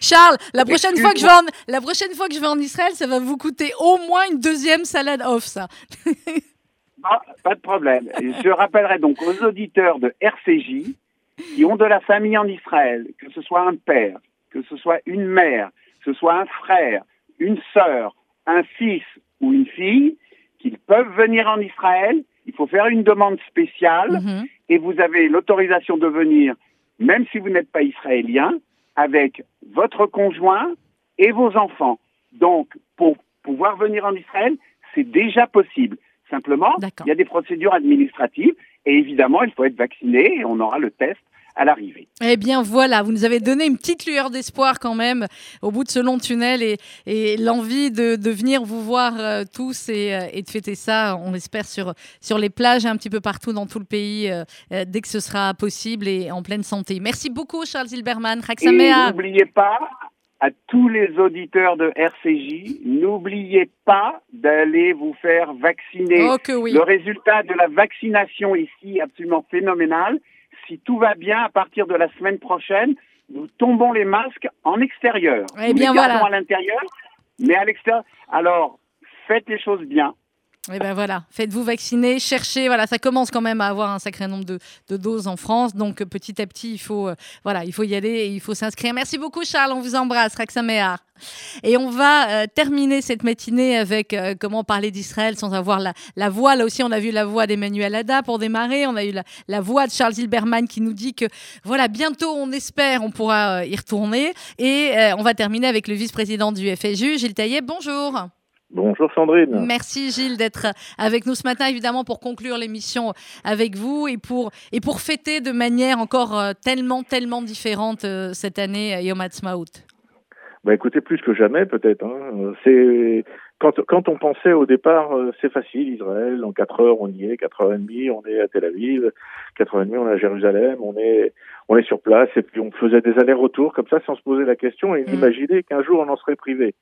Charles, la prochaine, fois que je vais Excuse-moi. en, la prochaine fois que je vais en Israël, ça va vous coûter au moins une deuxième salade off, ça. [laughs] Ah, pas de problème. Je rappellerai donc aux auditeurs de RCJ qui ont de la famille en Israël, que ce soit un père, que ce soit une mère, que ce soit un frère, une sœur, un fils ou une fille, qu'ils peuvent venir en Israël. Il faut faire une demande spéciale Mhm. et vous avez l'autorisation de venir, même si vous n'êtes pas israélien, avec votre conjoint et vos enfants. Donc, pour pouvoir venir en Israël, c'est déjà possible. Simplement, il y a des procédures administratives et évidemment, il faut être vacciné et on aura le test à l'arrivée. Eh bien voilà, vous nous avez donné une petite lueur d'espoir quand même au bout de ce long tunnel et, et l'envie de, de venir vous voir euh, tous et, euh, et de fêter ça, on l'espère, sur, sur les plages un petit peu partout dans tout le pays euh, dès que ce sera possible et en pleine santé. Merci beaucoup Charles Et Sameach. n'oubliez pas, à tous les auditeurs de RCJ, n'oubliez pas d'aller vous faire vacciner. Oh que oui. Le résultat de la vaccination ici est absolument phénoménal. Si tout va bien, à partir de la semaine prochaine, nous tombons les masques en extérieur. Eh Nous bien, les voilà. à l'intérieur, mais à l'extérieur. Alors, faites les choses bien. Eh ben voilà, faites-vous vacciner, cherchez. Voilà, ça commence quand même à avoir un sacré nombre de, doses en France, donc euh, petit à petit, il faut, euh, voilà, il faut y aller et il faut s'inscrire. Merci beaucoup, Charles. On vous embrasse, Raksamear. Et on va euh, terminer cette matinée avec comment parler d'Israël sans avoir la, voix. Là aussi, on a vu la voix d'Emmanuel Ada pour démarrer. On a eu la, voix de Charles Hilberman qui nous dit que voilà, bientôt, on espère, on pourra y retourner. Et on va terminer avec le vice-président du FSU, Gilles Taillet. Bonjour. Bonjour Sandrine. Merci Gilles d'être avec nous ce matin, évidemment, pour conclure l'émission avec vous et pour, et pour fêter de manière encore euh, tellement, tellement différente euh, cette année euh, Yom Ha'atzmaut. Bah écoutez, plus que jamais peut-être. Hein. C'est quand, quand on pensait au départ, euh, c'est facile, Israël, en 4 heures on y est, 4 heures et demie, on est à Tel Aviv, 4 heures et demie on est à Jérusalem, on est, on est sur place, et puis on faisait des allers-retours comme ça sans se poser la question et Mm. imaginer qu'un jour on en serait privé.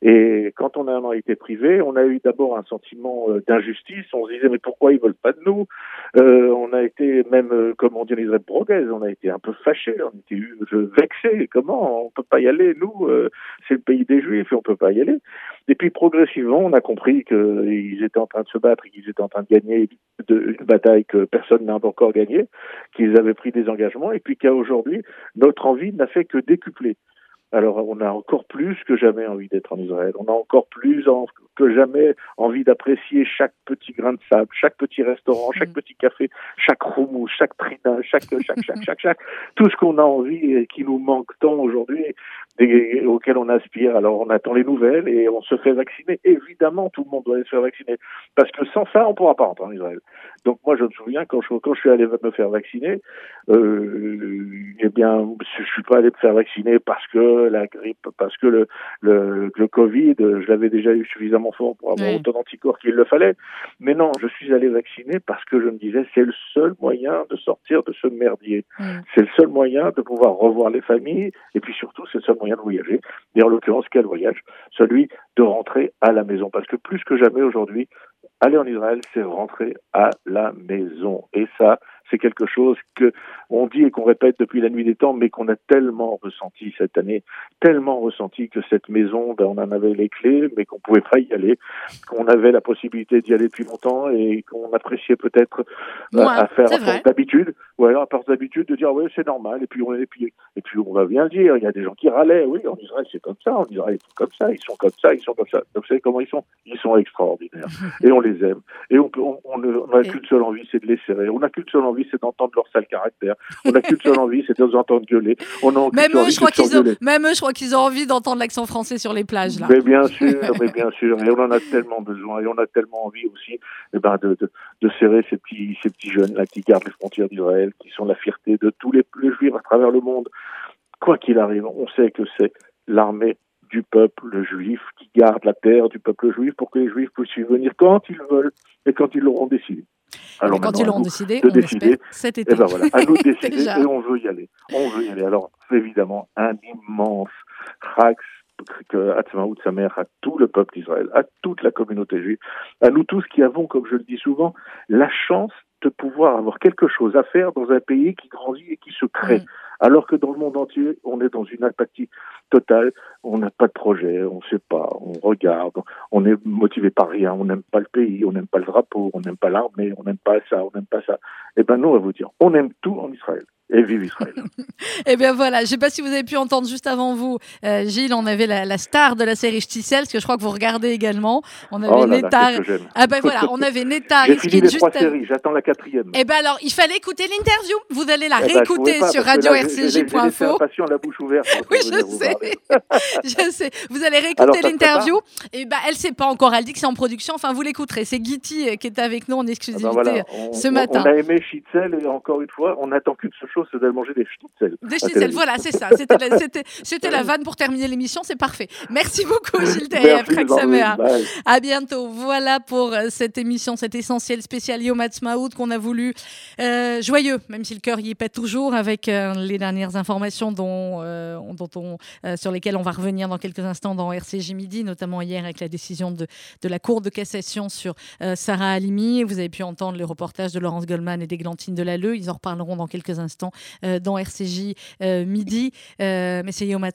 Et quand on en a été privé, on a eu d'abord un sentiment euh, d'injustice. On se disait mais pourquoi ils veulent pas de nous? Euh, On a été même, euh, comme on dirait brogues, on a été un peu fâchés, on était euh, vexés. Comment? On peut pas y aller Nous, c'est le pays des Juifs et on peut pas y aller. Et puis progressivement, on a compris qu'ils étaient en train de se battre, qu'ils étaient en train de gagner une bataille que personne n'a encore gagnée, qu'ils avaient pris des engagements, et puis qu'à aujourd'hui, notre envie n'a fait que décupler. Alors on a encore plus que jamais envie d'être en Israël. On a encore plus en- que jamais envie d'apprécier chaque petit grain de sable, chaque petit restaurant, chaque petit café, chaque roumou, chaque trina, chaque chaque chaque chaque chaque tout ce qu'on a envie et qui nous manque tant aujourd'hui et auquel on aspire. Alors on attend les nouvelles et on se fait vacciner. Évidemment, tout le monde doit aller se faire vacciner parce que sans ça, on pourra pas rentrer en Israël. Donc moi, je me souviens quand je quand je suis allé me faire vacciner, euh, eh bien, je suis pas allé me faire vacciner parce que la grippe, parce que le le, le Covid, je l'avais déjà eu suffisamment fort pour avoir Ouais. autant d'anticorps qu'il le fallait. Mais non, je suis allé vacciner parce que je me disais c'est le seul moyen de sortir de ce merdier. C'est le seul moyen de pouvoir revoir les familles et puis surtout c'est le seul moyen de voyager. Et en l'occurrence, quel voyage? Celui de rentrer à la maison. Parce que plus que jamais aujourd'hui, aller en Israël, c'est rentrer à la maison. Et ça, c'est quelque chose que on dit et qu'on répète depuis la nuit des temps, mais qu'on a tellement ressenti cette année, tellement ressenti que cette maison, ben, on en avait les clés, mais qu'on pouvait pas y aller, qu'on avait la possibilité d'y aller depuis longtemps et qu'on appréciait peut-être euh, Ouais, à faire à vrai. d'habitude, ou alors à force d'habitude de dire ouais c'est normal et puis on et puis et puis on va bien le dire, il y a des gens qui râlaient, oui en Israël c'est comme ça, en Israël ils sont comme ça, ils sont comme ça, ils sont comme ça. Donc vous savez comment ils sont? Ils sont extraordinaires [laughs] et on les aime et on peut on on qu'une seule envie c'est de les serrer, on n'a qu'une seule envie c'est d'entendre leur sale caractère, on n'a qu'une seule [laughs] envie c'est de les entendre gueuler, on a Même eux, envie, je crois qu'ils ont, même eux, je crois qu'ils ont envie d'entendre l'accent français sur les plages là. Mais bien sûr, mais bien sûr, et on en a tellement besoin, et on a tellement envie aussi, eh ben, de, de, de serrer ces petits, ces petits jeunes là qui gardent les frontières d'Israël, qui sont la fierté de tous les, les juifs à travers le monde. Quoi qu'il arrive, on sait que c'est l'armée du peuple juif qui garde la terre du peuple juif pour que les juifs puissent y venir quand ils veulent et quand ils l'auront décidé. Alors quand ils nous décidé, on décider, cet été. et ben voilà, à nous de [laughs] décider et on veut y aller. On veut y aller. Alors, évidemment, un immense Chag que Hatzmaout, sa mère, à tout le peuple d'Israël, à toute la communauté juive, à nous tous qui avons, comme je le dis souvent, la chance de pouvoir avoir quelque chose à faire dans un pays qui grandit et qui se crée. Mm. Alors que dans le monde entier, on est dans une apathie totale, on n'a pas de projet, on ne sait pas, on regarde, on est motivé par rien, on n'aime pas le pays, on n'aime pas le drapeau, on n'aime pas l'armée, on n'aime pas ça, on n'aime pas ça. Eh ben nous, on va vous dire, on aime tout en Israël. Et vive Israël. [laughs] Eh bien voilà, je ne sais pas si vous avez pu entendre juste avant vous, euh, Gilles, on avait la, la star de la série Sticel, parce que je crois que vous regardez également. On avait Oh là là, j'aime. Ah ben voilà, on avait Nettar J'ai Riskin fini les juste trois séries, j'attends la quatrième. Eh ben alors, il fallait écouter l'interview. Vous allez la Eh ben, réécouter pas, sur parce que impatient la bouche ouverte. Oui, je sais. [laughs] je sais. Vous allez réécouter l'interview. Et ben, elle sait pas encore. Elle dit que c'est en production. Enfin, vous l'écouterez. C'est Guity euh, qui était avec nous en Ah exclusivité ben voilà, on, ce matin. on a aimé Schnitzel et encore une fois, on n'attend qu'une seule chose, c'est d'aller manger des Schnitzel. Des Schnitzel, voilà, c'est ça. C'était la, vanne pour terminer l'émission, c'est parfait. Merci beaucoup, [laughs] Gilles. À bientôt. Voilà pour euh, cette émission, cet essentiel spécial Yom Ha'atzmaut qu'on a voulu euh, joyeux, même si le cœur y est pas toujours, avec euh, les dernières informations dont, euh, euh, sur lesquelles on va revenir dans quelques instants dans RCJ Midi, notamment hier avec la décision de, de la Cour de cassation sur euh, Sarah Halimi. Vous avez pu entendre le reportage de Laurence Goldman et d'Églantine Delalleux. Ils en reparleront dans quelques instants dans RCJ Midi. Mais c'est Yom.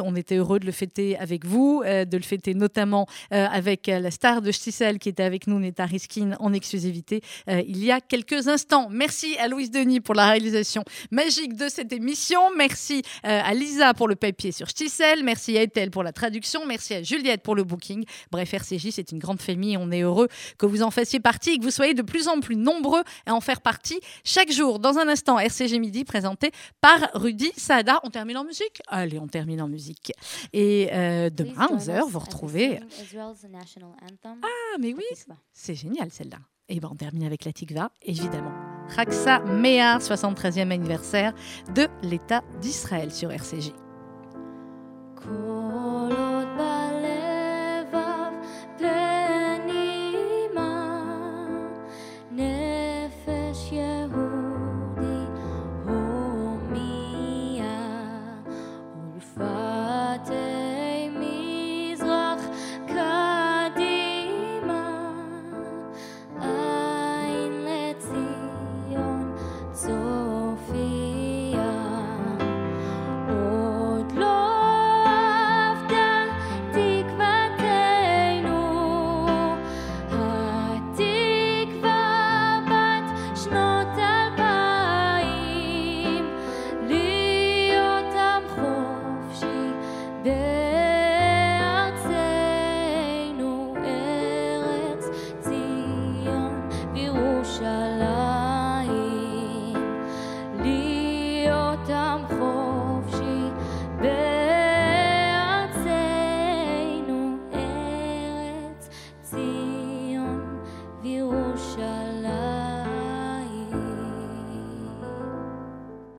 On était heureux de le fêter avec vous, de le fêter notamment avec la star de Stissel qui était avec nous, Neta Riskin, en exclusivité il y a quelques instants. Merci à Louise Denis pour la réalisation magique de cette émission. Merci euh, à Lisa pour le papier sur Stissel. Merci à Ethel pour la traduction. Merci à Juliette pour le booking. Bref, RCJ, c'est une grande famille. On est heureux que vous en fassiez partie et que vous soyez de plus en plus nombreux à en faire partie chaque jour. Dans un instant, RCG Midi présenté par Rudy Saada. On termine en musique? Allez, on termine en musique. Et euh, demain, à 11h, vous retrouvez. Ah, mais oui, c'est génial celle-là. Et ben on termine avec la Tikva, évidemment. Raksa Mehar, 73e anniversaire de l'État d'Israël sur RCJ.